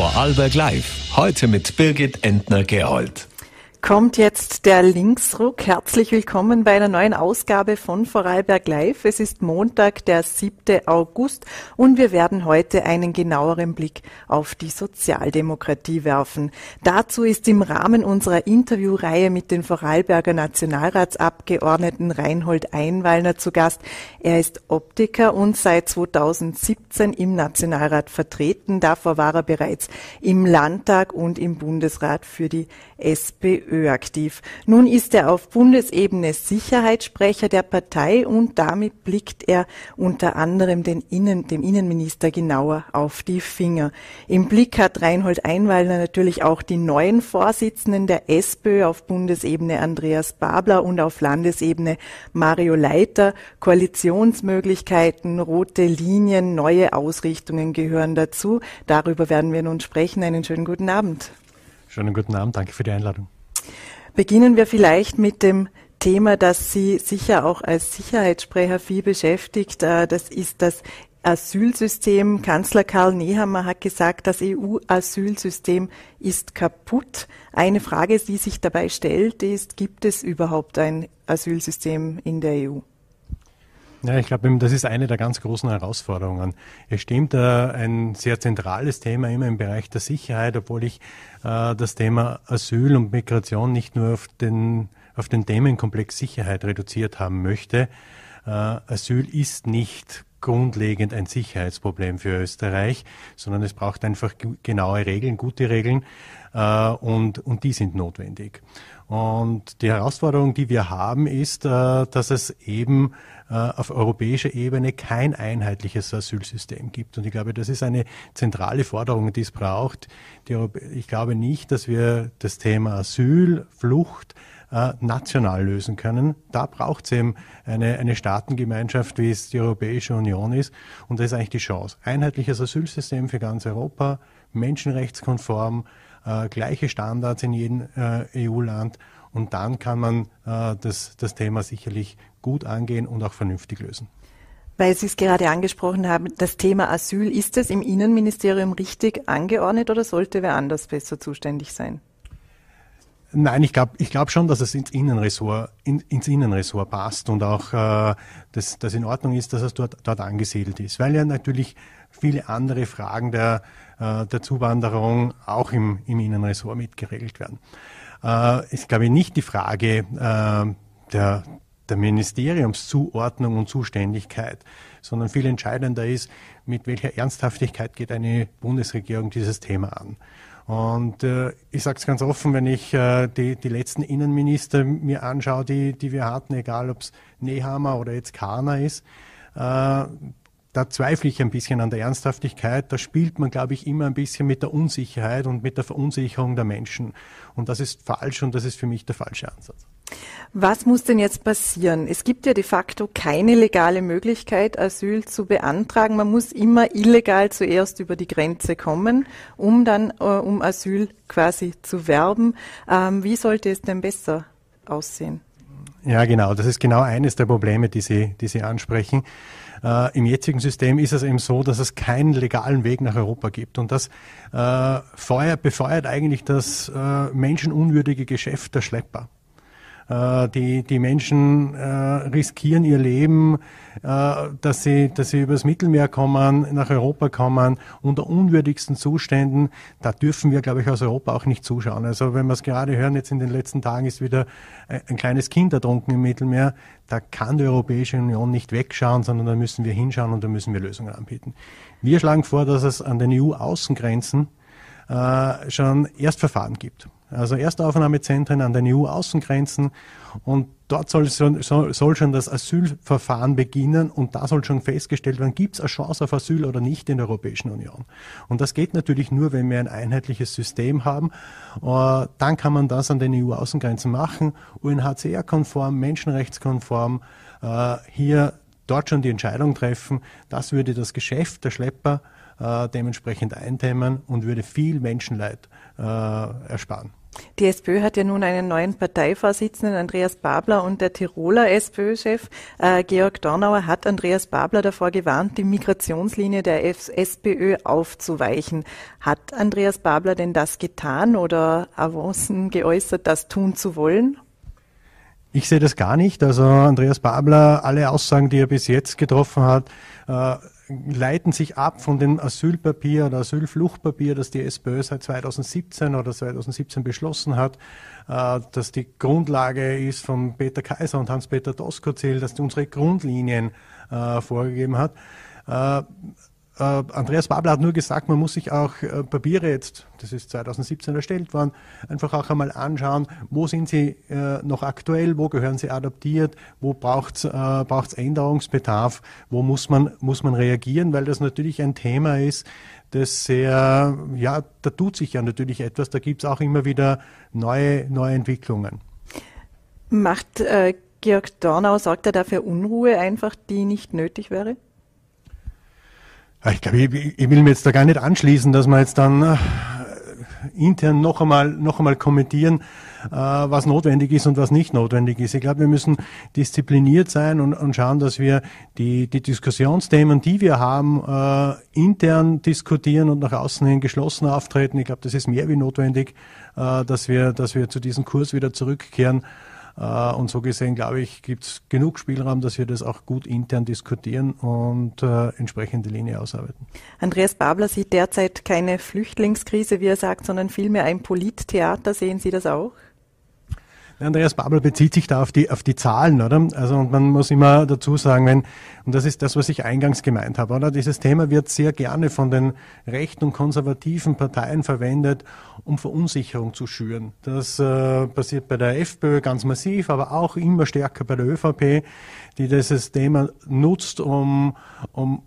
Vorarlberg Live. Heute mit Birgit Entner-Gerold kommt jetzt der Linksruck. Herzlich willkommen bei einer neuen Ausgabe von Vorarlberg Live. Es ist Montag, der 7. August und wir werden heute einen genaueren Blick auf die Sozialdemokratie werfen. Dazu ist im Rahmen unserer Interviewreihe mit den Vorarlberger Nationalratsabgeordneten Reinhold Einwallner zu Gast. Er ist Optiker und seit 2017 im Nationalrat vertreten. Davor war er bereits im Landtag und im Bundesrat für die SPÖ aktiv. Nun ist er auf Bundesebene Sicherheitssprecher der Partei und damit blickt er unter anderem Innen, dem Innenminister genauer auf die Finger. Im Blick hat Reinhold Einweiler natürlich auch die neuen Vorsitzenden der SPÖ auf Bundesebene Andreas Babler und auf Landesebene Mario Leiter. Koalitionsmöglichkeiten, rote Linien, neue Ausrichtungen gehören dazu. Darüber werden wir nun sprechen. Einen schönen guten Abend. Schönen guten Abend, danke für die Einladung. Beginnen wir vielleicht mit dem Thema, das Sie sicher auch als Sicherheitssprecher viel beschäftigt. Äh, das ist das Asylsystem. Kanzler Karl Nehammer hat gesagt, das EU-Asylsystem ist kaputt. Eine Frage, die sich dabei stellt, ist, gibt es überhaupt ein Asylsystem in der EU? Ja, ich glaube, das ist eine der ganz großen Herausforderungen. Es stimmt, äh, ein sehr zentrales Thema immer im Bereich der Sicherheit, obwohl ich äh, das Thema Asyl und Migration nicht nur auf den, auf den Themenkomplex Sicherheit reduziert haben möchte. Äh, Asyl ist nicht grundlegend ein Sicherheitsproblem für Österreich, sondern es braucht einfach genaue Regeln, gute Regeln und, und die sind notwendig. Und die Herausforderung, die wir haben, ist, dass es eben äh, auf europäischer Ebene kein einheitliches Asylsystem gibt. Und ich glaube, das ist eine zentrale Forderung, die es braucht. ich glaube nicht, dass wir das Thema Asyl, Flucht äh, national lösen können. Da braucht es eben eine, eine Staatengemeinschaft, wie es die Europäische Union ist. Und das ist eigentlich die Chance. Einheitliches Asylsystem für ganz Europa, menschenrechtskonform, äh, gleiche Standards in jedem äh, EU-Land und dann kann man äh, das, das Thema sicherlich gut angehen und auch vernünftig lösen. Weil Sie es gerade angesprochen haben, das Thema Asyl, ist es im Innenministerium richtig angeordnet oder sollte wer anders besser zuständig sein? Nein, ich glaube ich glaub schon, dass es ins Innenressort, in, ins Innenressort passt und auch äh, dass das in Ordnung ist, dass es dort, dort angesiedelt ist, weil ja natürlich viele andere Fragen der, der Zuwanderung auch im, im Innenressort mitgeregelt werden äh, ist, glaube ich, nicht die Frage äh, der, der Ministeriumszuordnung und Zuständigkeit, sondern viel entscheidender ist, mit welcher Ernsthaftigkeit geht eine Bundesregierung dieses Thema an. Und äh, ich sage es ganz offen, wenn ich äh, die, die letzten Innenminister mir anschaue, die, die wir hatten, egal ob es Nehammer oder jetzt Kahner ist, äh, da zweifle ich ein bisschen an der Ernsthaftigkeit. Da spielt man, glaube ich, immer ein bisschen mit der Unsicherheit und mit der Verunsicherung der Menschen. Und das ist falsch und das ist für mich der falsche Ansatz. Was muss denn jetzt passieren? Es gibt ja de facto keine legale Möglichkeit, Asyl zu beantragen. Man muss immer illegal zuerst über die Grenze kommen, um dann äh, um Asyl quasi zu werben. Ähm, wie sollte es denn besser aussehen? Ja, genau. Das ist genau eines der Probleme, die Sie, die Sie ansprechen. Äh, Im jetzigen System ist es eben so, dass es keinen legalen Weg nach Europa gibt. Und das äh, feuert, befeuert eigentlich das äh, menschenunwürdige Geschäft der Schlepper. Äh, die, die Menschen äh, riskieren ihr Leben, äh, dass, sie, dass sie übers Mittelmeer kommen, nach Europa kommen, unter unwürdigsten Zuständen. Da dürfen wir, glaube ich, aus Europa auch nicht zuschauen. Also wenn wir es gerade hören, jetzt in den letzten Tagen ist wieder ein kleines Kind ertrunken im Mittelmeer. Da kann die Europäische Union nicht wegschauen, sondern da müssen wir hinschauen und da müssen wir Lösungen anbieten. Wir schlagen vor, dass es an den EU-Außengrenzen äh, schon Erstverfahren gibt. Also Erstaufnahmezentren an den EU-Außengrenzen und dort soll, soll, schon das Asylverfahren beginnen und da soll schon festgestellt werden, gibt es eine Chance auf Asyl oder nicht in der Europäischen Union. Und das geht natürlich nur, wenn wir ein einheitliches System haben. Äh, dann kann man das an den EU-Außengrenzen machen, UNHCR-konform, menschenrechtskonform, äh, hier dort schon die Entscheidung treffen. Das würde das Geschäft der Schlepper äh, dementsprechend eindämmen und würde viel Menschenleid ersparen. Die SPÖ hat ja nun einen neuen Parteivorsitzenden, Andreas Babler, und der Tiroler SPÖ-Chef äh, Georg Dornauer hat Andreas Babler davor gewarnt, die Migrationslinie der SPÖ aufzuweichen. Hat Andreas Babler denn das getan oder Avancen geäußert, das tun zu wollen? Ich sehe das gar nicht. Also Andreas Babler, alle Aussagen, die er bis jetzt getroffen hat, äh, leiten sich ab von dem Asylpapier oder Asylfluchtpapier, das die SPÖ seit 2017 oder 2017 beschlossen hat, äh, dass die Grundlage ist von Peter Kaiser und Hans-Peter Doskozil, dass die unsere Grundlinien äh, vorgegeben hat. Äh, Andreas Babler hat nur gesagt, man muss sich auch äh, Papiere jetzt, das ist 2017 erstellt worden, einfach auch einmal anschauen, wo sind sie äh, noch aktuell, wo gehören sie adaptiert, wo braucht es äh, Änderungsbedarf, wo muss man, muss man reagieren, weil das natürlich ein Thema ist, das sehr, ja, da tut sich ja natürlich etwas, da gibt es auch immer wieder neue, neue Entwicklungen. Macht äh, Georg Dornau, sorgt er dafür Unruhe einfach, die nicht nötig wäre? Ich glaube, ich, ich, will mir jetzt da gar nicht anschließen, dass wir jetzt dann äh, intern noch einmal, noch einmal kommentieren, äh, was notwendig ist und was nicht notwendig ist. Ich glaube, wir müssen diszipliniert sein und, und schauen, dass wir die, die Diskussionsthemen, die wir haben, äh, intern diskutieren und nach außen hin geschlossen auftreten. Ich glaube, das ist mehr wie notwendig, dass wir, dass wir zu diesem Kurs wieder zurückkehren. Äh, und so gesehen, glaube ich, gibt es genug Spielraum, dass wir das auch gut intern diskutieren und äh, entsprechende Linie ausarbeiten. Andreas Babler sieht derzeit keine Flüchtlingskrise, wie er sagt, sondern vielmehr ein Polittheater. Sehen Sie das auch? Andreas Babel bezieht sich da auf die, auf die Zahlen, oder? Also, und man muss immer dazu sagen, wenn, und das ist das, was ich eingangs gemeint habe, oder? Dieses Thema wird sehr gerne von den rechten und konservativen Parteien verwendet, um Verunsicherung zu schüren. Das äh, passiert bei der FPÖ ganz massiv, aber auch immer stärker bei der ÖVP, die dieses Thema nutzt, um, um, um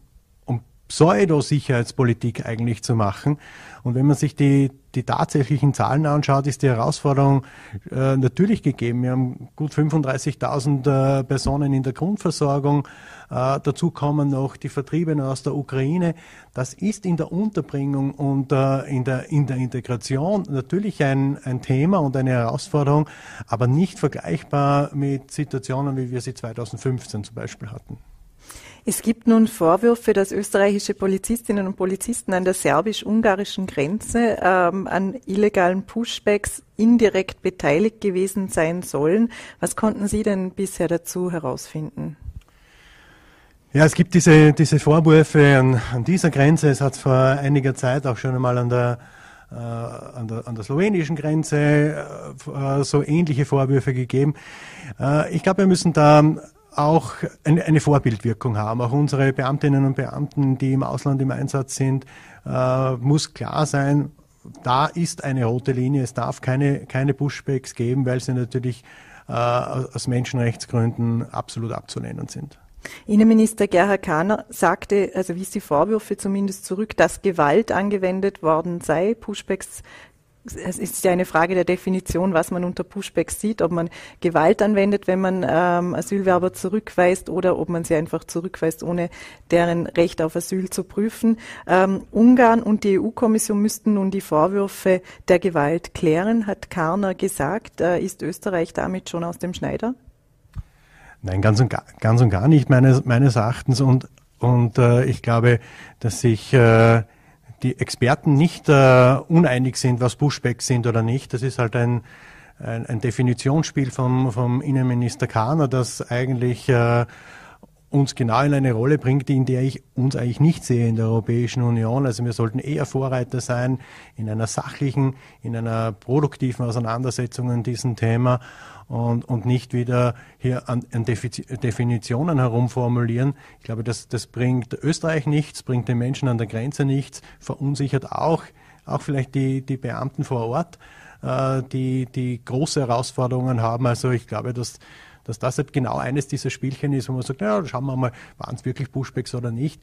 Pseudo-Sicherheitspolitik eigentlich zu machen. Und wenn man sich die, die tatsächlichen Zahlen anschaut, ist die Herausforderung äh, natürlich gegeben. Wir haben gut 35.000 äh, Personen in der Grundversorgung. Äh, dazu kommen noch die Vertriebenen aus der Ukraine. Das ist in der Unterbringung und äh, in, der, in der Integration natürlich ein, ein Thema und eine Herausforderung, aber nicht vergleichbar mit Situationen, wie wir sie 2015 zum Beispiel hatten. Es gibt nun Vorwürfe, dass österreichische Polizistinnen und Polizisten an der serbisch-ungarischen Grenze ähm, an illegalen Pushbacks indirekt beteiligt gewesen sein sollen. Was konnten Sie denn bisher dazu herausfinden? Ja, es gibt diese, diese Vorwürfe an, an dieser Grenze. Es hat vor einiger Zeit auch schon einmal an der äh, an der, an der slowenischen Grenze äh, so ähnliche Vorwürfe gegeben. Äh, ich glaube, wir müssen da auch eine, eine, Vorbildwirkung haben. Auch unsere Beamtinnen und Beamten, die im Ausland im Einsatz sind, äh, muss klar sein, da ist eine rote Linie. Es darf keine, keine Pushbacks geben, weil sie natürlich äh, aus Menschenrechtsgründen absolut abzulehnen sind. Innenminister Gerhard Kahner sagte, also wies die Vorwürfe zumindest zurück, dass Gewalt angewendet worden sei. Pushbacks es ist ja eine Frage der Definition, was man unter Pushbacks sieht, ob man Gewalt anwendet, wenn man ähm, Asylwerber zurückweist oder ob man sie einfach zurückweist, ohne deren Recht auf Asyl zu prüfen. Ähm, Ungarn und die EU-Kommission müssten nun die Vorwürfe der Gewalt klären, hat Karner gesagt. Äh, ist Österreich damit schon aus dem Schneider? Nein, ganz und gar, ganz und gar nicht meines, meines Erachtens. Und, und äh, ich glaube, dass sich äh, die Experten nicht äh, uneinig sind, was Pushbacks sind oder nicht. Das ist halt ein, ein, ein Definitionsspiel vom, vom Innenminister Kahner, das eigentlich äh, uns genau in eine Rolle bringt, in der ich uns eigentlich nicht sehe in der Europäischen Union. Also wir sollten eher Vorreiter sein in einer sachlichen, in einer produktiven Auseinandersetzung an diesem Thema und, und nicht wieder hier an, an Definitionen herumformulieren. Ich glaube, das, das bringt Österreich nichts, bringt den Menschen an der Grenze nichts, verunsichert auch, auch vielleicht die, die Beamten vor Ort, äh, die, die große Herausforderungen haben. Also ich glaube, dass dass das halt genau eines dieser Spielchen ist, wo man sagt, naja, schauen wir mal, waren es wirklich Pushbacks oder nicht.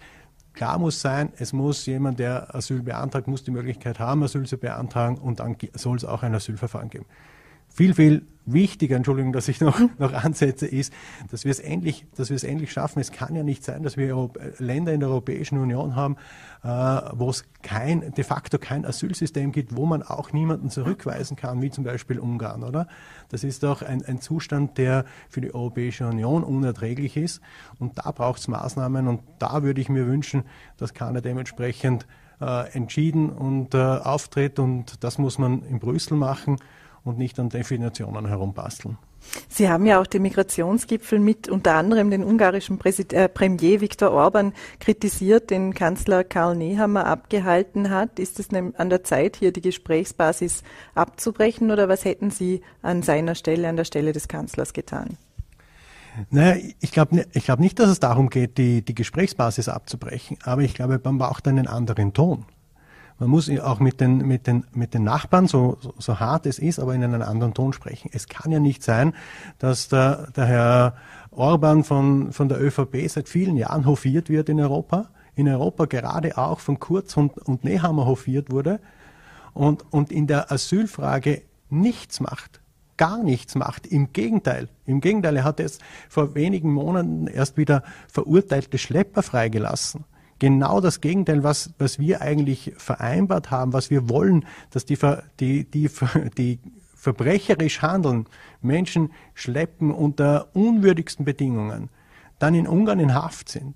Klar muss sein, es muss jemand, der Asyl beantragt, muss die Möglichkeit haben, Asyl zu beantragen und dann soll es auch ein Asylverfahren geben. Viel, viel wichtiger, Entschuldigung, dass ich noch, noch ansetze, ist, dass wir es endlich, dass wir es endlich schaffen. Es kann ja nicht sein, dass wir Länder in der Europäischen Union haben, äh, wo es kein, de facto kein Asylsystem gibt, wo man auch niemanden zurückweisen kann, wie zum Beispiel Ungarn, oder? Das ist doch ein, ein Zustand, der für die Europäische Union unerträglich ist. Und da braucht es Maßnahmen und da würde ich mir wünschen, dass keiner dementsprechend äh, entschieden und äh, auftritt und das muss man in Brüssel machen und nicht an Definitionen herumbasteln. Sie haben ja auch den Migrationsgipfel mit unter anderem den ungarischen Präsid äh, Premier Viktor Orban kritisiert, den Kanzler Karl Nehammer abgehalten hat. Ist es an der Zeit, hier die Gesprächsbasis abzubrechen oder was hätten Sie an seiner Stelle, an der Stelle des Kanzlers getan? Naja, ich glaube ich glaub nicht, dass es darum geht, die, die Gesprächsbasis abzubrechen, aber ich glaube, man braucht einen anderen Ton. Man muss auch mit den, mit den, mit den Nachbarn, so, so, hart es ist, aber in einem anderen Ton sprechen. Es kann ja nicht sein, dass der, der Herr Orban von, von der ÖVP seit vielen Jahren hofiert wird in Europa. In Europa gerade auch von Kurz und, und Nehammer hofiert wurde und, und in der Asylfrage nichts macht gar nichts macht. Im Gegenteil, im Gegenteil, er hat jetzt vor wenigen Monaten erst wieder verurteilte Schlepper freigelassen genau das Gegenteil, was, was wir eigentlich vereinbart haben, was wir wollen, dass die, die, die, die verbrecherisch handeln, Menschen schleppen unter unwürdigsten Bedingungen, dann in Ungarn in Haft sind,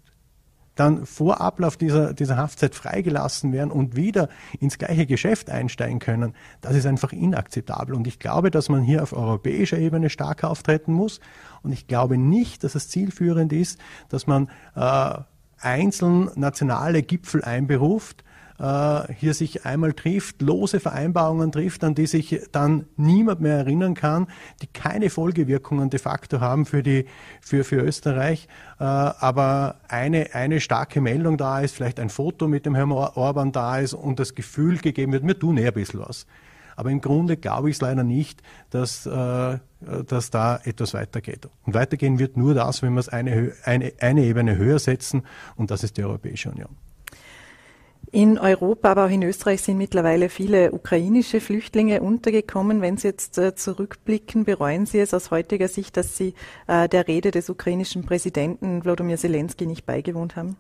dann vor Ablauf dieser, dieser Haftzeit freigelassen werden und wieder ins gleiche Geschäft einsteigen können, das ist einfach inakzeptabel. Und ich glaube, dass man hier auf europäischer Ebene stark auftreten muss. Und ich glaube nicht, dass es zielführend ist, dass man äh, einzeln nationale Gipfel einberuft, äh, hier sich einmal trifft, lose Vereinbarungen trifft, an die sich dann niemand mehr erinnern kann, die keine Folgewirkungen de facto haben für, die, für, für Österreich, äh, aber eine, eine starke Meldung da ist, vielleicht ein Foto mit dem Herrn Orban da ist und das Gefühl gegeben wird, wir tun eher ein bisschen was. Aber im Grunde glaube ich es leider nicht, dass, äh, dass da etwas weitergeht. Und weitergehen wird nur das, wenn wir es eine, eine, eine Ebene höher setzen, und das ist die Europäische Union. In Europa, aber auch in Österreich sind mittlerweile viele ukrainische Flüchtlinge untergekommen. Wenn Sie jetzt äh, zurückblicken, bereuen Sie es aus heutiger Sicht, dass Sie äh, der Rede des ukrainischen Präsidenten Wladimir Zelensky nicht beigewohnt haben?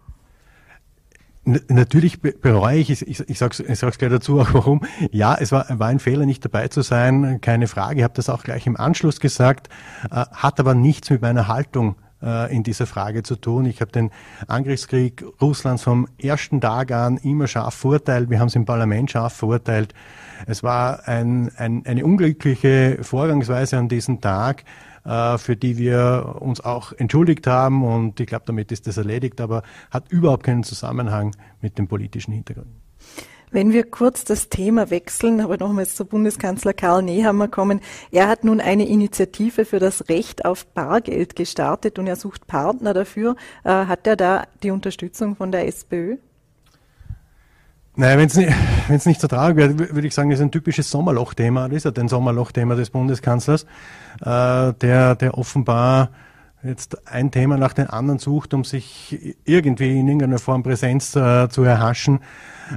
Natürlich bereue ich, ich, ich sage es ich sag's gleich dazu, auch warum. Ja, es war, war ein Fehler, nicht dabei zu sein, keine Frage. Ich habe das auch gleich im Anschluss gesagt, äh, hat aber nichts mit meiner Haltung äh, in dieser Frage zu tun. Ich habe den Angriffskrieg Russlands vom ersten Tag an immer scharf verurteilt. Wir haben es im Parlament scharf verurteilt. Es war ein, ein, eine unglückliche Vorgangsweise an diesem Tag. Äh, für die wir uns auch entschuldigt haben. Und ich glaube, damit ist das erledigt, aber hat überhaupt keinen Zusammenhang mit dem politischen Hintergrund. Wenn wir kurz das Thema wechseln, aber nochmals zu Bundeskanzler Karl Nehammer kommen. Er hat nun eine Initiative für das Recht auf Bargeld gestartet und er sucht Partner dafür. Äh, hat er da die Unterstützung von der SPÖ? Naja, wenn es nicht, nicht so traurig wäre, würde ich sagen, das ist ein typisches Sommerlochthema. Das ist ja ein Sommerlochthema des Bundeskanzlers, äh, der, der offenbar jetzt ein Thema nach dem anderen sucht, um sich irgendwie in irgendeiner Form Präsenz äh, zu erhaschen.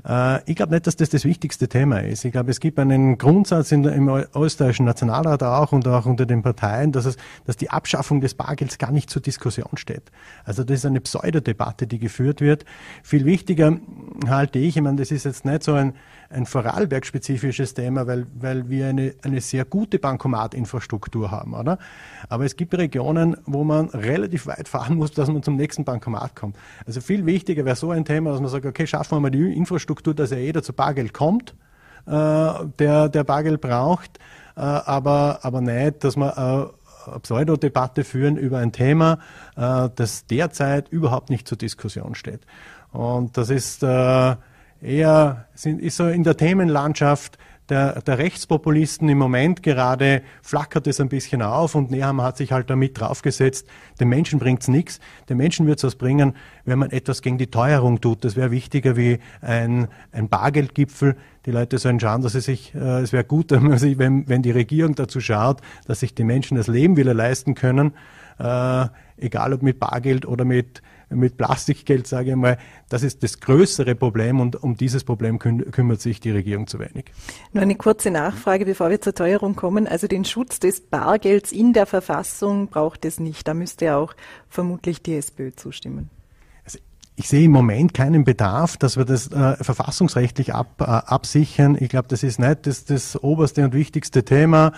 Äh, ich glaube nicht, dass das das wichtigste Thema ist. Ich glaube, es gibt einen Grundsatz in, im österreichischen Nationalrat auch und auch unter den Parteien, dass, es, dass die Abschaffung des Bargelds gar nicht zur Diskussion steht. Also das ist eine Pseudodebatte, die geführt wird. Viel wichtiger halte ich, ich meine, das ist jetzt nicht so ein, ein Vorarlberg-spezifisches Thema, weil, weil wir eine, eine sehr gute Bankomatinfrastruktur haben, oder? Aber es gibt Regionen, wo man relativ weit fahren muss, dass man zum nächsten Bankomat kommt. Also viel wichtiger wäre so ein Thema, dass man sagt, okay, schaffen wir mal die Infrastruktur Infrastruktur, dass ja jeder zu Bargeld kommt, äh, der, der Bargeld braucht, äh, aber, aber nicht, dass man äh, Pseudodebatte führen über ein Thema, äh, das derzeit überhaupt nicht zur Diskussion steht. Und das ist äh, eher sind, ist so in der Themenlandschaft der, der Rechtspopulisten im Moment gerade flackert es ein bisschen auf und Nehammer hat sich halt damit draufgesetzt, den Menschen bringt's nichts. Den Menschen wird's was bringen, wenn man etwas gegen die Teuerung tut. Das wäre wichtiger wie ein, ein Bargeldgipfel. Die Leute sollen schauen, dass sie sich, äh, es wäre gut, wenn, wenn die Regierung dazu schaut, dass sich die Menschen das Leben wieder leisten können, äh, egal ob mit Bargeld oder mit mit Plastikgeld, sage ich mal, das ist das größere Problem und um dieses Problem küm kümmert sich die Regierung zu wenig. Nur eine kurze Nachfrage, bevor wir zur Teuerung kommen. Also den Schutz des Bargelds in der Verfassung braucht es nicht. Da müsste auch vermutlich die SPÖ zustimmen ich sehe im Moment keinen Bedarf, dass wir das äh, verfassungsrechtlich ab, äh, absichern. Ich glaube, das ist nicht das, das oberste und wichtigste Thema.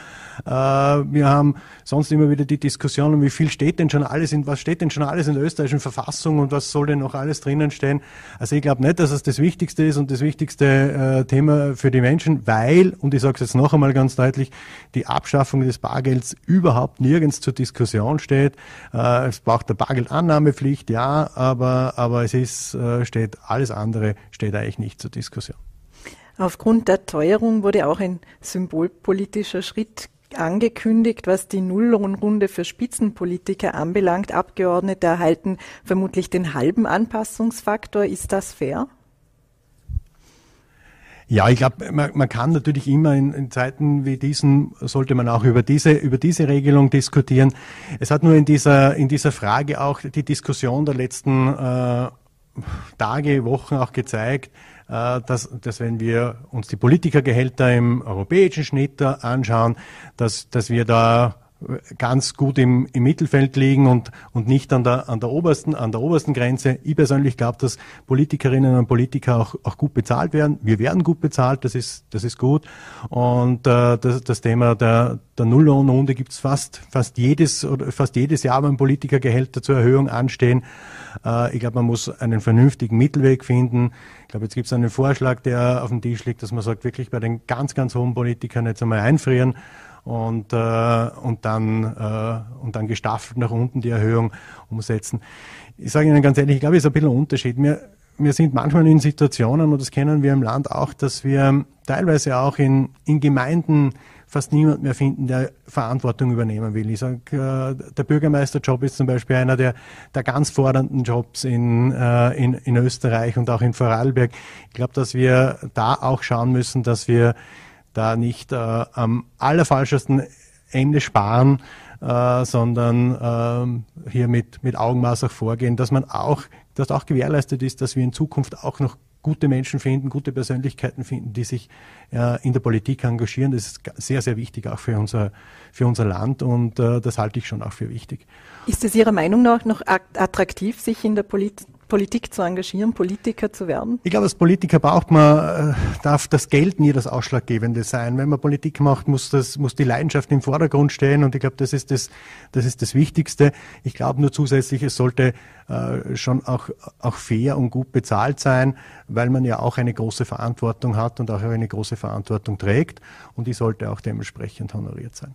Äh, wir haben sonst immer wieder die Diskussion, wie viel steht denn schon alles in, was steht denn schon alles in der österreichischen Verfassung und was soll denn noch alles drinnen stehen. Also ich glaube nicht, dass es das Wichtigste ist und das wichtigste äh, Thema für die Menschen, weil, und ich sage es jetzt noch einmal ganz deutlich, die Abschaffung des Bargelds überhaupt nirgends zur Diskussion steht. Äh, es braucht eine Bargeldannahmepflicht, ja, aber, aber es ist, äh, steht alles andere steht eigentlich nicht zur Diskussion. Aufgrund der Teuerung wurde auch ein symbolpolitischer Schritt angekündigt, was die Nulllohnrunde für Spitzenpolitiker anbelangt. Abgeordnete erhalten vermutlich den halben Anpassungsfaktor. Ist das fair? Ja, ich glaube, man, man, kann natürlich immer in, in, Zeiten wie diesen sollte man auch über diese über diese Regelung diskutieren. Es hat nur in dieser in dieser Frage auch die Diskussion der letzten äh, Tage, Wochen auch gezeigt, äh, dass, dass wenn wir uns die Politikergehälter im europäischen Schnitt anschauen, dass, dass wir da ganz gut im, im Mittelfeld liegen und, und nicht an der, an der obersten, an der obersten Grenze. Ich persönlich glaube, dass Politikerinnen und Politiker auch, auch gut bezahlt werden. Wir werden gut bezahlt, das ist, das ist gut. Und äh, das, das Thema der, der Nulllohnrunde gibt es fast, fast jedes fast jedes Jahr, wenn Politikergehälter zur Erhöhung anstehen. Äh, ich glaube, man muss einen vernünftigen Mittelweg finden. Ich glaube, jetzt gibt es einen Vorschlag, der auf dem Tisch liegt, dass man sagt, wirklich bei den ganz, ganz hohen Politikern jetzt einmal einfrieren und, äh, und, dann, äh, und dann gestaffelt nach unten die Erhöhung umsetzen. Ich sage Ihnen ganz ehrlich, ich glaube, es ist ein bisschen ein Unterschied. Wir, wir sind manchmal in Situationen, und das kennen wir im Land auch, dass wir teilweise auch in, in Gemeinden fast niemand mehr finden, der Verantwortung übernehmen will. Ich sage, äh, der Bürgermeisterjob ist zum Beispiel einer der, der ganz fordernden Jobs in, äh, in, in Österreich und auch in Vorarlberg. Ich glaube, dass wir da auch schauen müssen, dass wir da nicht äh, am allerfalschesten Ende sparen, äh, sondern äh, hier mit, mit Augenmaß auch vorgehen, dass man auch, dass auch gewährleistet ist, dass wir in Zukunft auch noch gute Menschen finden, gute Persönlichkeiten finden, die sich äh, in der Politik engagieren. Das ist sehr, sehr wichtig auch für unser, für unser Land und äh, das halte ich schon auch für wichtig. Ist es Ihrer Meinung nach noch attraktiv, sich in der Politik Politik zu engagieren, Politiker zu werden? Ich glaube, als Politiker braucht man, äh, darf das Geld nie das Ausschlaggebende sein. Wenn man Politik macht, muss das, muss die Leidenschaft im Vordergrund stehen und ich glaube, das ist das, das ist das Wichtigste. Ich glaube nur zusätzlich, es sollte äh, schon auch, auch fair und gut bezahlt sein, weil man ja auch eine große Verantwortung hat und auch eine große Verantwortung trägt und die sollte auch dementsprechend honoriert sein.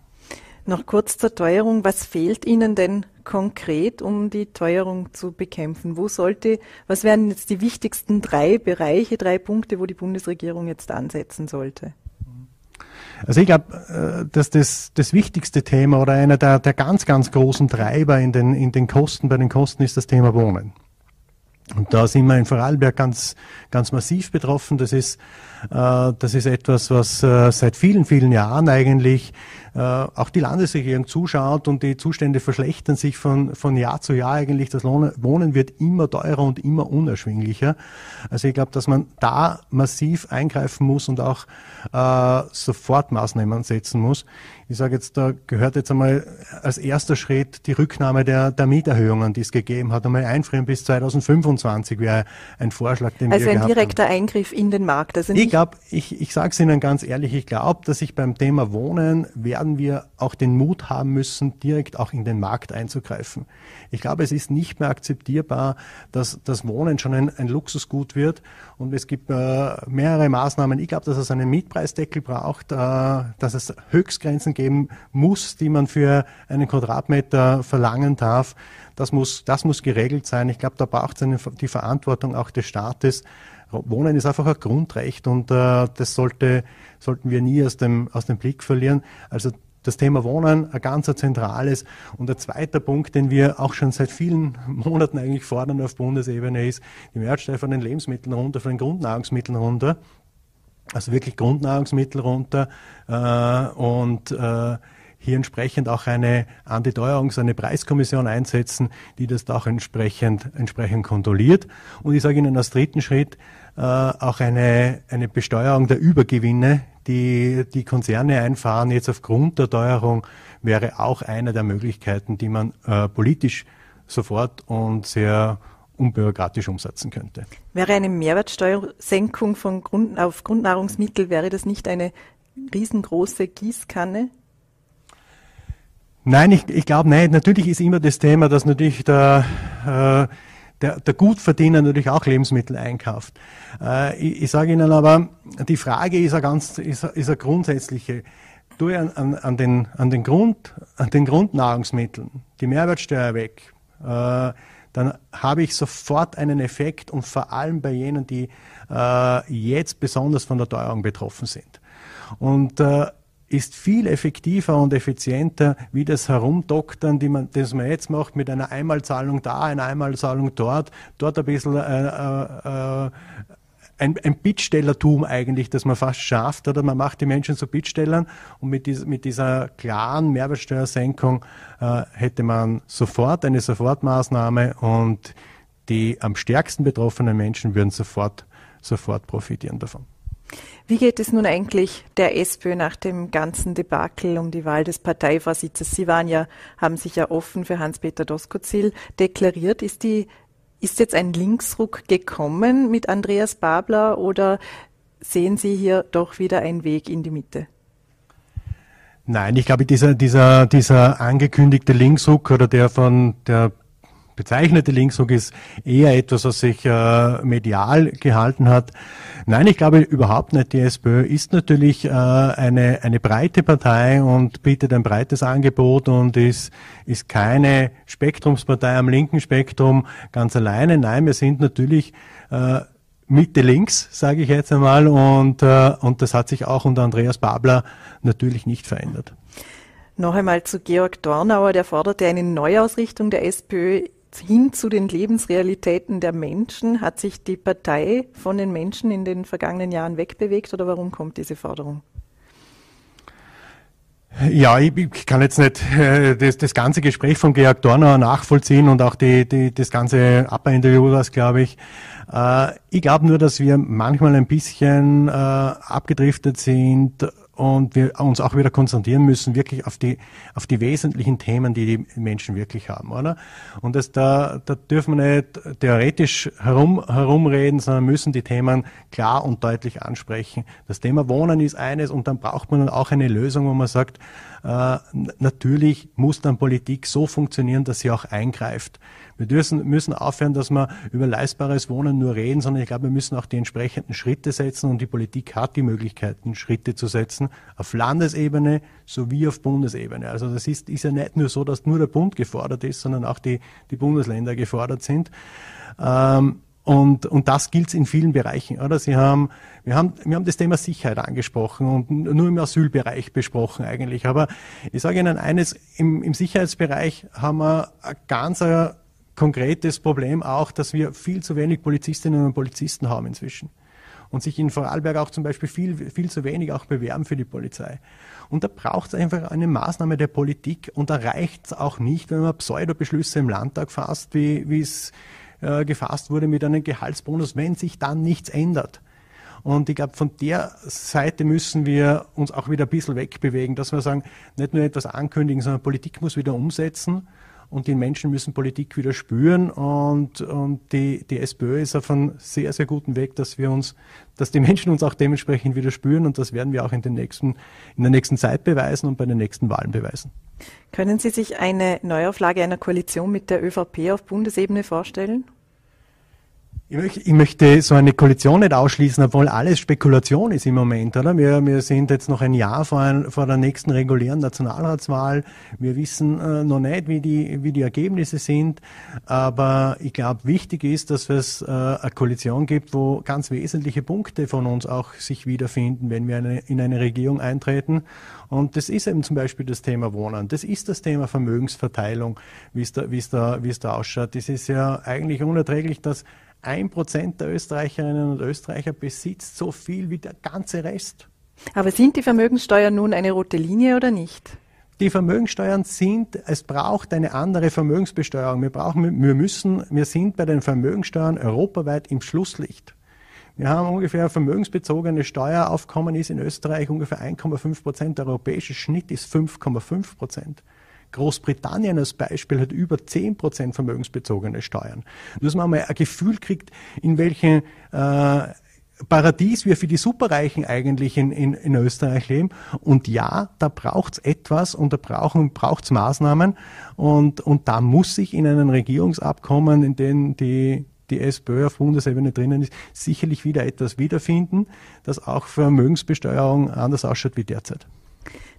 Noch kurz zur Teuerung. Was fehlt Ihnen denn konkret, um die Teuerung zu bekämpfen? Wo sollte, was wären jetzt die wichtigsten drei Bereiche, drei Punkte, wo die Bundesregierung jetzt ansetzen sollte? Also ich glaube, äh, dass das, das wichtigste Thema oder einer der, der ganz, ganz großen Treiber in den, in den Kosten, bei den Kosten ist das Thema Wohnen. Und da sind wir in Vorarlberg ganz, ganz massiv betroffen. Das ist, äh, das ist etwas, was äh, seit vielen, vielen Jahren eigentlich auch die Landesregierung zuschaut und die Zustände verschlechtern sich von, von Jahr zu Jahr eigentlich. Das Wohnen wird immer teurer und immer unerschwinglicher. Also ich glaube, dass man da massiv eingreifen muss und auch äh, sofort Maßnahmen setzen muss. Ich sage jetzt, da gehört jetzt einmal als erster Schritt die Rücknahme der, der Mieterhöhungen, die es gegeben hat. Einmal einfrieren bis 2025 wäre ein Vorschlag, den also wir Also ein direkter haben. Eingriff in den Markt. Also ich glaube, ich, ich sage es Ihnen ganz ehrlich, ich glaube, dass ich beim Thema Wohnen werden wir auch den Mut haben müssen, direkt auch in den Markt einzugreifen. Ich glaube, es ist nicht mehr akzeptierbar, dass das Wohnen schon ein, ein Luxusgut wird und es gibt äh, mehrere Maßnahmen. Ich glaube, dass es einen Mietpreisdeckel braucht, äh, dass es Höchstgrenzen geben muss, die man für einen Quadratmeter verlangen darf. Das muss, das muss geregelt sein. Ich glaube, da braucht es die Verantwortung auch des Staates. Wohnen ist einfach ein Grundrecht und äh, das sollte, sollten wir nie aus dem, aus dem Blick verlieren. Also das Thema Wohnen ein ganz zentrales. Und der zweite Punkt, den wir auch schon seit vielen Monaten eigentlich fordern auf Bundesebene, ist die Mehrwertsteuer von den Lebensmitteln runter, von den Grundnahrungsmitteln runter. Also wirklich Grundnahrungsmittel runter. Äh, und äh, hier entsprechend auch eine Antiteuerungs-, eine Preiskommission einsetzen, die das auch entsprechend, entsprechend kontrolliert. Und ich sage Ihnen als dritten Schritt äh, auch eine, eine Besteuerung der Übergewinne, die die Konzerne einfahren, jetzt aufgrund der Teuerung, wäre auch eine der Möglichkeiten, die man äh, politisch sofort und sehr unbürokratisch umsetzen könnte. Wäre eine Mehrwertsteuersenkung von Grund, auf Grundnahrungsmittel, wäre das nicht eine riesengroße Gießkanne? Nein, ich, ich glaube nicht. Natürlich ist immer das Thema, dass natürlich der, äh, der, der Gutverdiener natürlich auch Lebensmittel einkauft. Äh, ich, ich sage Ihnen aber, die Frage ist eine ganz, ist, ist eine grundsätzliche. Du an, an, an, den, an, den Grund, an den Grundnahrungsmitteln die Mehrwertsteuer weg, äh, dann habe ich sofort einen Effekt und vor allem bei jenen, die äh, jetzt besonders von der Teuerung betroffen sind. Und äh, ist viel effektiver und effizienter, wie das Herumdoktern, die man, das man jetzt macht, mit einer Einmalzahlung da, einer Einmalzahlung dort, dort ein bisschen äh, äh, ein, ein Bittstellertum eigentlich, das man fast schafft, oder man macht die Menschen zu Bittstellern und mit, dies, mit dieser klaren Mehrwertsteuersenkung äh, hätte man sofort eine Sofortmaßnahme und die am stärksten betroffenen Menschen würden sofort, sofort profitieren davon. Wie geht es nun eigentlich der SPÖ nach dem ganzen Debakel um die Wahl des Parteivorsitzes? Sie waren ja, haben sich ja offen für Hans-Peter Doskozil deklariert. Ist die ist jetzt ein Linksruck gekommen mit Andreas Babler oder sehen Sie hier doch wieder einen Weg in die Mitte? Nein, ich glaube, dieser, dieser, dieser angekündigte Linksruck oder der von der bezeichnete Linksruck ist eher etwas, was sich äh, medial gehalten hat. Nein, ich glaube überhaupt nicht. Die SPÖ ist natürlich äh, eine, eine breite Partei und bietet ein breites Angebot und ist, ist keine Spektrumspartei am linken Spektrum ganz alleine. Nein, wir sind natürlich äh, Mitte links, sage ich jetzt einmal, und, äh, und das hat sich auch unter Andreas Babler natürlich nicht verändert. Noch einmal zu Georg Dornauer, der forderte eine Neuausrichtung der SPÖ hin zu den Lebensrealitäten der Menschen? Hat sich die Partei von den Menschen in den vergangenen Jahren wegbewegt oder warum kommt diese Forderung? Ja, ich, ich, kann jetzt nicht äh, das, das ganze Gespräch von Georg Dorner nachvollziehen und auch die, die, das ganze Upper-Interview, das glaube ich. Äh, ich glaube nur, dass wir manchmal ein bisschen äh, abgedriftet sind und wir uns auch wieder konzentrieren müssen wirklich auf die auf die wesentlichen Themen, die die Menschen wirklich haben, oder? Und das da da dürfen wir nicht theoretisch herum herumreden, sondern müssen die Themen klar und deutlich ansprechen. Das Thema Wohnen ist eines und dann braucht man auch eine Lösung, wo man sagt, äh, natürlich muss dann Politik so funktionieren, dass sie auch eingreift. Wir müssen, müssen aufhören, dass wir über leistbares Wohnen nur reden, sondern ich glaube, wir müssen auch die entsprechenden Schritte setzen und die Politik hat die Möglichkeiten, Schritte zu setzen, auf Landesebene sowie auf Bundesebene. Also das ist, ist ja nicht nur so, dass nur der Bund gefordert ist, sondern auch die, die Bundesländer gefordert sind. Ähm, und, und das gilt in vielen Bereichen, oder? Sie haben, wir haben, wir haben das Thema Sicherheit angesprochen und nur im Asylbereich besprochen eigentlich. Aber ich sage Ihnen eines, im, im Sicherheitsbereich haben wir ein ganz konkretes Problem auch, dass wir viel zu wenig Polizistinnen und Polizisten haben inzwischen. Und sich in Vorarlberg auch zum Beispiel viel, viel zu wenig auch bewerben für die Polizei. Und da braucht es einfach eine Maßnahme der Politik und da reicht es auch nicht, wenn man Pseudobeschlüsse im Landtag fasst, wie es äh, gefasst wurde mit einem Gehaltsbonus, wenn sich dann nichts ändert. Und ich glaube, von der Seite müssen wir uns auch wieder ein bisschen wegbewegen, dass wir sagen, nicht nur etwas ankündigen, sondern Politik muss wieder umsetzen und die Menschen müssen Politik wieder spüren und, und die, die SPÖ ist auf einem sehr, sehr guten Weg, dass wir uns, dass die Menschen uns auch dementsprechend wieder spüren und das werden wir auch in, den nächsten, in der nächsten Zeit beweisen und bei den nächsten Wahlen beweisen. Können Sie sich eine Neuauflage einer Koalition mit der ÖVP auf Bundesebene vorstellen? Ich möchte, so eine Koalition nicht ausschließen, obwohl alles Spekulation ist im Moment, oder? Wir, wir sind jetzt noch ein Jahr vor, ein, vor der nächsten regulären Nationalratswahl. Wir wissen äh, noch nicht, wie die, wie die Ergebnisse sind. Aber ich glaube, wichtig ist, dass es äh, eine Koalition gibt, wo ganz wesentliche Punkte von uns auch sich wiederfinden, wenn wir eine, in eine Regierung eintreten. Und das ist eben zum Beispiel das Thema Wohnen. Das ist das Thema Vermögensverteilung, wie es da, wie es da, wie es da ausschaut. Das ist ja eigentlich unerträglich, dass ein Prozent der Österreicherinnen und Österreicher besitzt so viel wie der ganze Rest. Aber sind die Vermögenssteuern nun eine rote Linie oder nicht? die Vermögensteuern sind, es braucht eine andere Vermögensbesteuerung. Wir brauchen, wir müssen, wir sind bei den Vermögensteuern europaweit im Schlusslicht. Wir haben ungefähr vermögensbezogene Steueraufkommen ist in Österreich ungefähr 1,5 Prozent. Der europäische Schnitt ist 5,5 Prozent. Großbritannien als Beispiel hat über 10 Prozent vermögensbezogene Steuern. Dass man mal ein Gefühl kriegt, in welchen äh, Paradies wir für die Superreichen eigentlich in, in, in Österreich leben. Und ja, da braucht's etwas und da brauchen, braucht's Maßnahmen. Und, und da muss sich in einem Regierungsabkommen, in dem die, die SPÖ auf Bundesebene drinnen ist, sicherlich wieder etwas wiederfinden, das auch Vermögensbesteuerung anders ausschaut wie derzeit.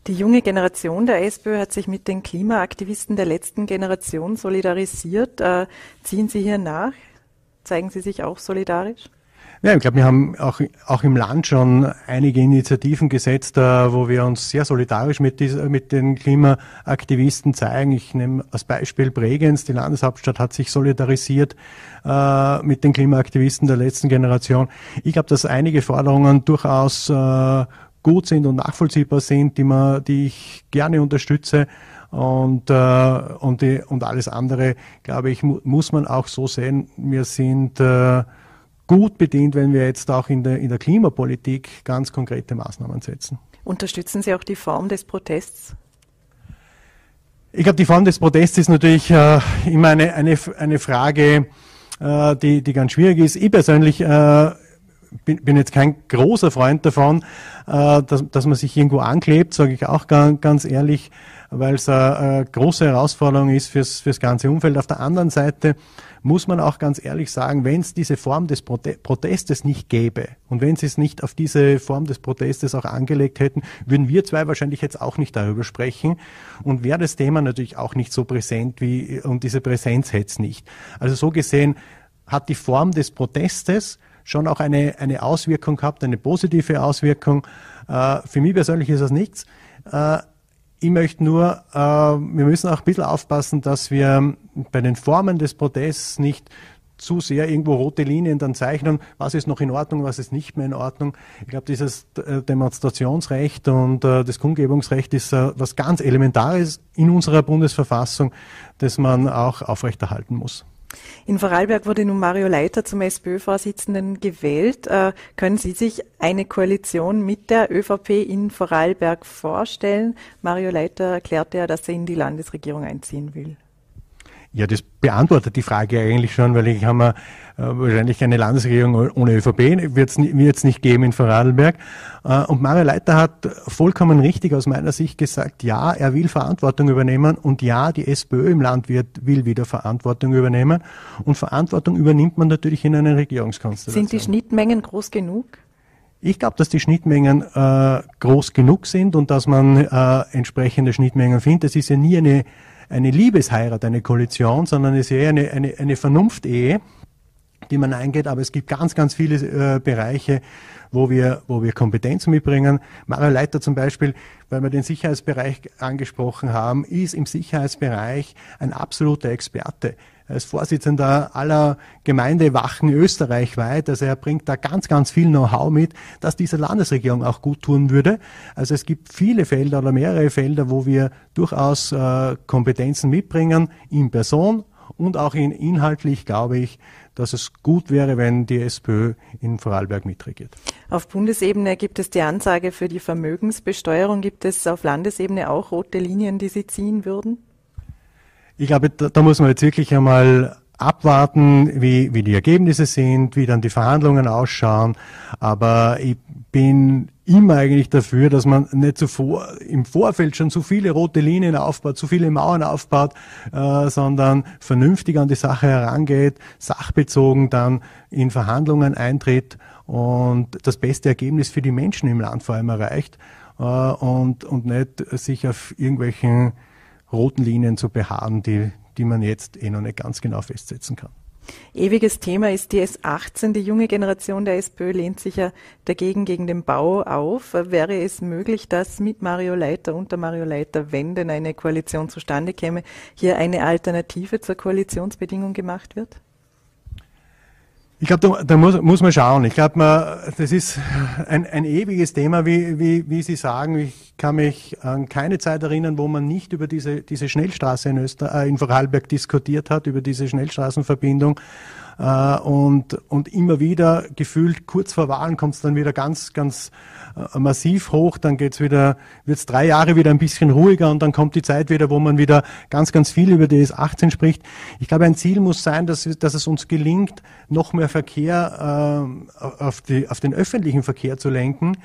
Die junge Generation der SPÖ hat sich mit den Klimaaktivisten der letzten Generation solidarisiert. Äh, ziehen Sie hier nach? Zeigen Sie sich auch solidarisch? Ja, ich glaube, wir haben auch, auch im Land schon einige Initiativen gesetzt, äh, wo wir uns sehr solidarisch mit, dieser, mit den Klimaaktivisten zeigen. Ich nehme als Beispiel Bregenz. Die Landeshauptstadt hat sich solidarisiert äh, mit den Klimaaktivisten der letzten Generation. Ich glaube, dass einige Forderungen durchaus äh, gut sind und nachvollziehbar sind, die, man, die ich gerne unterstütze. Und, äh, und, die, und alles andere, glaube ich, mu muss man auch so sehen. Wir sind äh, gut bedient, wenn wir jetzt auch in der, in der Klimapolitik ganz konkrete Maßnahmen setzen. Unterstützen Sie auch die Form des Protests? Ich glaube, die Form des Protests ist natürlich äh, immer eine, eine, eine Frage, äh, die, die ganz schwierig ist. Ich persönlich äh, bin, bin jetzt kein großer Freund davon, äh, dass, dass man sich irgendwo anklebt, sage ich auch ganz, ganz ehrlich, weil es eine, eine große Herausforderung ist fürs, fürs ganze Umfeld. Auf der anderen Seite muss man auch ganz ehrlich sagen, wenn es diese Form des Protestes nicht gäbe und wenn sie es nicht auf diese Form des Protestes auch angelegt hätten, würden wir zwei wahrscheinlich jetzt auch nicht darüber sprechen und wäre das Thema natürlich auch nicht so präsent wie, und diese Präsenz hätte es nicht. Also so gesehen hat die Form des Protestes schon auch eine, eine Auswirkung gehabt, eine positive Auswirkung. Äh, für mich persönlich ist das nichts. Äh, ich möchte nur, äh, wir müssen auch ein bisschen aufpassen, dass wir bei den Formen des Protests nicht zu sehr irgendwo rote Linien dann zeichnen, was ist noch in Ordnung, was ist nicht mehr in Ordnung. Ich glaube, dieses Demonstrationsrecht und das Kundgebungsrecht ist was ganz Elementares in unserer Bundesverfassung, das man auch aufrechterhalten muss. In Vorarlberg wurde nun Mario Leiter zum SPÖ-Vorsitzenden gewählt. Äh, können Sie sich eine Koalition mit der ÖVP in Vorarlberg vorstellen? Mario Leiter erklärte ja, dass er in die Landesregierung einziehen will. Ja, das beantwortet die Frage eigentlich schon, weil ich habe äh, wahrscheinlich eine Landesregierung ohne ÖVP wird es nicht, nicht geben in Vorarlberg. Äh, und Mario Leiter hat vollkommen richtig aus meiner Sicht gesagt, ja, er will Verantwortung übernehmen und ja, die SPÖ im Land wird, will wieder Verantwortung übernehmen. Und Verantwortung übernimmt man natürlich in einer Regierungskonstellation. Sind die Schnittmengen groß genug? Ich glaube, dass die Schnittmengen äh, groß genug sind und dass man äh, entsprechende Schnittmengen findet. Es ist ja nie eine eine Liebesheirat, eine Koalition, sondern es ist eher eine, eine, eine Vernunftehe, die man eingeht. Aber es gibt ganz, ganz viele äh, Bereiche, wo wir, wo wir Kompetenz mitbringen. Mario Leiter zum Beispiel, weil wir den Sicherheitsbereich angesprochen haben, ist im Sicherheitsbereich ein absoluter Experte als Vorsitzender aller Gemeindewachen österreichweit. Also er bringt da ganz, ganz viel Know-how mit, dass dieser Landesregierung auch gut tun würde. Also es gibt viele Felder oder mehrere Felder, wo wir durchaus äh, Kompetenzen mitbringen in Person und auch in inhaltlich, glaube ich, dass es gut wäre, wenn die SPÖ in Vorarlberg mitregiert. Auf Bundesebene gibt es die Ansage für die Vermögensbesteuerung. Gibt es auf Landesebene auch rote Linien, die Sie ziehen würden? Ich glaube, da, da muss man jetzt wirklich einmal abwarten, wie, wie die Ergebnisse sind, wie dann die Verhandlungen ausschauen. Aber ich bin immer eigentlich dafür, dass man nicht zuvor im Vorfeld schon zu viele rote Linien aufbaut, zu viele Mauern aufbaut, äh, sondern vernünftig an die Sache herangeht, sachbezogen dann in Verhandlungen eintritt und das beste Ergebnis für die Menschen im Land vor allem erreicht äh, und, und nicht sich auf irgendwelchen roten Linien zu beharren, die, die man jetzt eh noch nicht ganz genau festsetzen kann. Ewiges Thema ist die S18. Die junge Generation der SPÖ lehnt sich ja dagegen gegen den Bau auf. Wäre es möglich, dass mit Mario Leiter, unter Mario Leiter, wenn denn eine Koalition zustande käme, hier eine Alternative zur Koalitionsbedingung gemacht wird? Ich glaube, da, da muss, muss, man schauen. Ich glaube, das ist ein, ein, ewiges Thema, wie, wie, wie Sie sagen. Ich kann mich an keine Zeit erinnern, wo man nicht über diese, diese Schnellstraße in, Öster, äh, in Vorarlberg diskutiert hat, über diese Schnellstraßenverbindung. Äh, und, und immer wieder gefühlt kurz vor Wahlen kommt es dann wieder ganz, ganz äh, massiv hoch, dann geht's wieder, wird's drei Jahre wieder ein bisschen ruhiger und dann kommt die Zeit wieder, wo man wieder ganz, ganz viel über die S18 spricht. Ich glaube, ein Ziel muss sein, dass, dass es uns gelingt, noch mehr Verkehr äh, auf, die, auf den öffentlichen Verkehr zu lenken,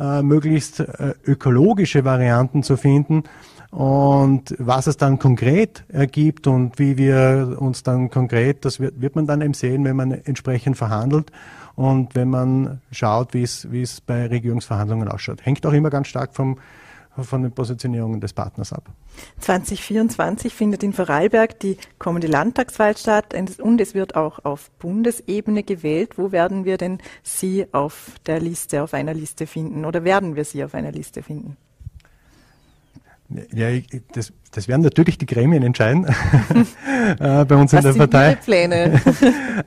äh, möglichst äh, ökologische Varianten zu finden und was es dann konkret ergibt und wie wir uns dann konkret, das wird, wird man dann eben sehen, wenn man entsprechend verhandelt und wenn man schaut, wie es, bei Regierungsverhandlungen ausschaut. Hängt auch immer ganz stark vom, von den Positionierungen des Partners ab. 2024 findet in Vorarlberg die kommende Landtagswahl statt und es wird auch auf Bundesebene gewählt. Wo werden wir denn Sie auf der Liste, auf einer Liste finden oder werden wir Sie auf einer Liste finden? Ja, das, das werden natürlich die Gremien entscheiden äh, bei uns Was in der sind Partei. Pläne?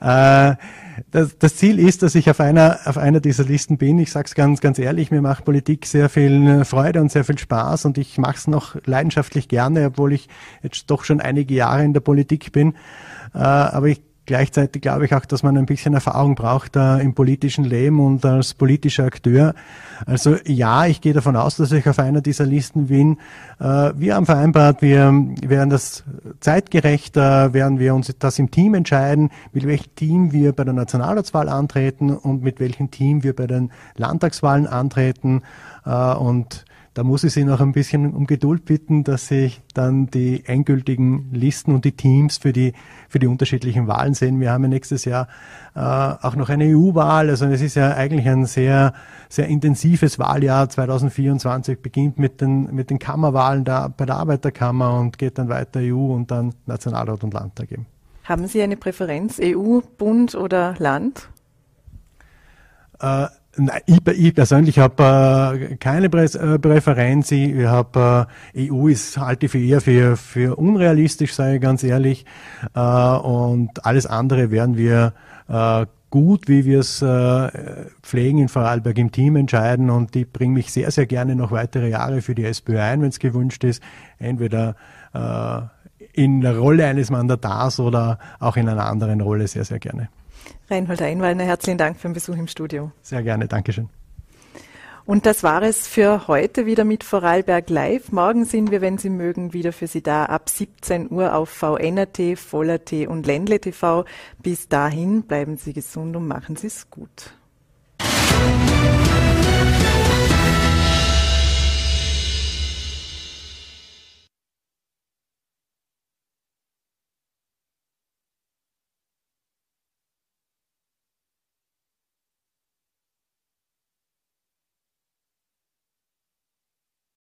äh, das, das, Ziel ist, dass ich auf einer, auf einer dieser Listen bin. Ich sage es ganz, ganz ehrlich, mir macht Politik sehr viel Freude und sehr viel Spaß und ich mache es noch leidenschaftlich gerne, obwohl ich jetzt doch schon einige Jahre in der Politik bin. Äh, aber ich Gleichzeitig glaube ich auch, dass man ein bisschen Erfahrung braucht äh, im politischen Leben und als politischer Akteur. Also ja, ich gehe davon aus, dass ich auf einer dieser Listen bin. Äh, wir haben vereinbart, wir werden das zeitgerechter, werden wir uns das im Team entscheiden, mit welchem Team wir bei der Nationalratswahl antreten und mit welchem Team wir bei den Landtagswahlen antreten. Äh, und da muss ich Sie noch ein bisschen um Geduld bitten, dass Sie dann die endgültigen Listen und die Teams für die, für die unterschiedlichen Wahlen sehen. Wir haben ja nächstes Jahr äh, auch noch eine EU-Wahl. Also es ist ja eigentlich ein sehr, sehr intensives Wahljahr. 2024 beginnt mit den, mit den Kammerwahlen da bei der Arbeiterkammer und geht dann weiter EU und dann Nationalrat und Landtag eben. Haben Sie eine Präferenz, EU, Bund oder Land? Äh, ich, ich persönlich habe äh, keine Prä äh, Präferenz. Ich, ich habe äh, EU ist halte ich für eher für, für unrealistisch, sage ich ganz ehrlich. Äh, und alles andere werden wir äh, gut, wie wir es äh, pflegen in Vorarlberg im Team entscheiden. Und ich bringe mich sehr, sehr gerne noch weitere Jahre für die SPÖ ein, wenn es gewünscht ist. Entweder äh, in der Rolle eines Mandatars oder auch in einer anderen Rolle sehr, sehr gerne. Reinhold Einwallner, herzlichen Dank für den Besuch im Studio. Sehr gerne, Dankeschön. Und das war es für heute wieder mit Vorarlberg Live. Morgen sind wir, wenn Sie mögen, wieder für Sie da ab 17 Uhr auf VNRT, Voller.t und Ländle TV. Bis dahin bleiben Sie gesund und machen Sie es gut.